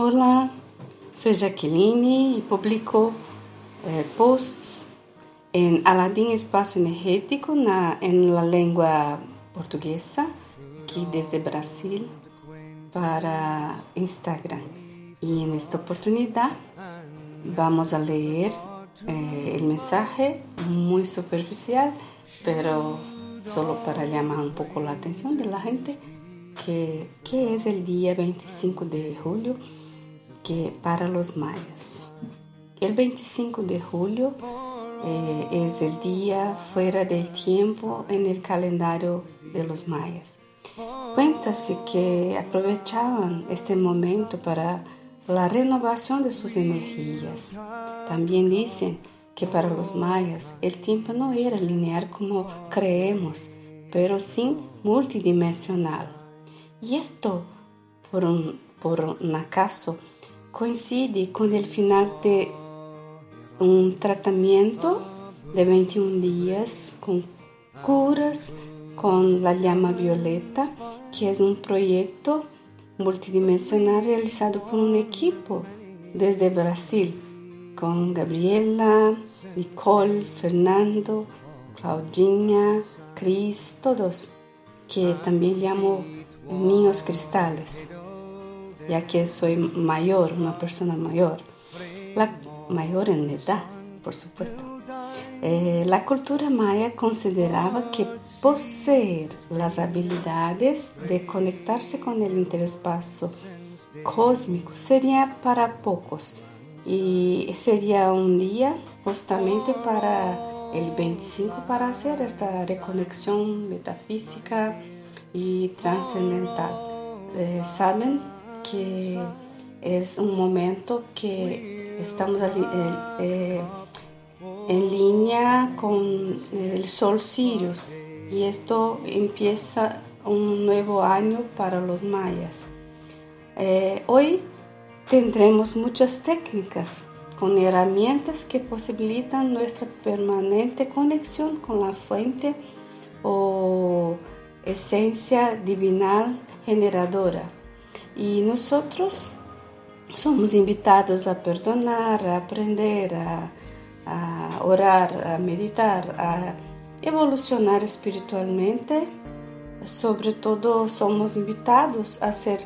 Hola, soy Jacqueline y publico eh, posts en Aladdin Espacio Energético na, en la lengua portuguesa, aquí desde Brasil, para Instagram. Y en esta oportunidad vamos a leer eh, el mensaje muy superficial, pero solo para llamar un poco la atención de la gente, que, que es el día 25 de julio que para los mayas. El 25 de julio eh, es el día fuera del tiempo en el calendario de los mayas. Cuéntase que aprovechaban este momento para la renovación de sus energías. También dicen que para los mayas el tiempo no era lineal como creemos, pero sí multidimensional. Y esto, por un, por un acaso, coincide con el final de un tratamiento de 21 días con curas con la llama violeta, que es un proyecto multidimensional realizado por un equipo desde Brasil, con Gabriela, Nicole, Fernando, Claudinha, Cris, todos, que también llamo niños cristales ya que soy mayor, una persona mayor, la mayor en edad, por supuesto. Eh, la cultura maya consideraba que poseer las habilidades de conectarse con el interespacio cósmico sería para pocos y sería un día justamente para el 25 para hacer esta reconexión metafísica y trascendental. Eh, Saben que es un momento que estamos eh, eh, en línea con el Sol y esto empieza un nuevo año para los mayas. Eh, hoy tendremos muchas técnicas con herramientas que posibilitan nuestra permanente conexión con la fuente o esencia divinal generadora y nosotros somos invitados a perdonar, a aprender, a, orar, a meditar, a evolucionar espiritualmente. Sobre todo somos invitados a ser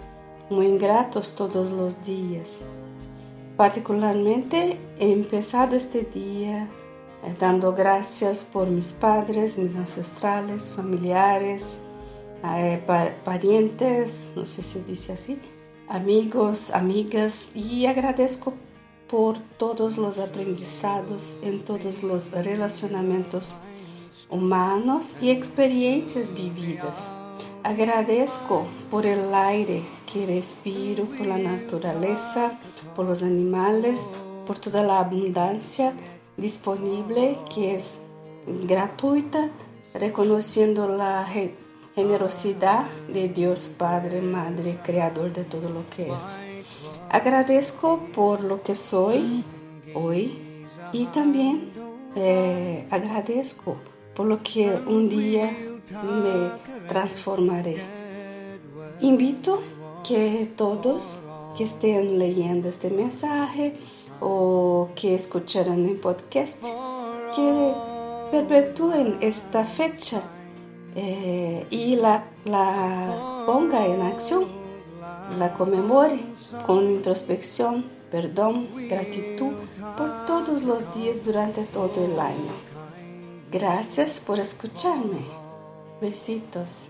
muy ingratos todos los días. Particularmente he empezado este día eh, dando gracias por mis padres, mis ancestrales, familiares, eh, parientes, no sé si dice así, amigos, amigas, y agradezco por todos los aprendizados en todos los relacionamientos humanos y experiencias vividas. Agradezco por el aire que respiro, por la naturaleza, por los animales, por toda la abundancia disponible que es gratuita, reconociendo la generosidad de Dios Padre, Madre, Creador de todo lo que es. Agradezco por lo que soy hoy y también eh, agradezco por lo que un día me transformaré. Invito que todos que estén leyendo este mensaje o que escucharan el podcast, que perpetúen esta fecha eh, y la, la ponga en acción, la conmemore con introspección, perdón, gratitud por todos los días durante todo el año. Gracias por escucharme. Besitos.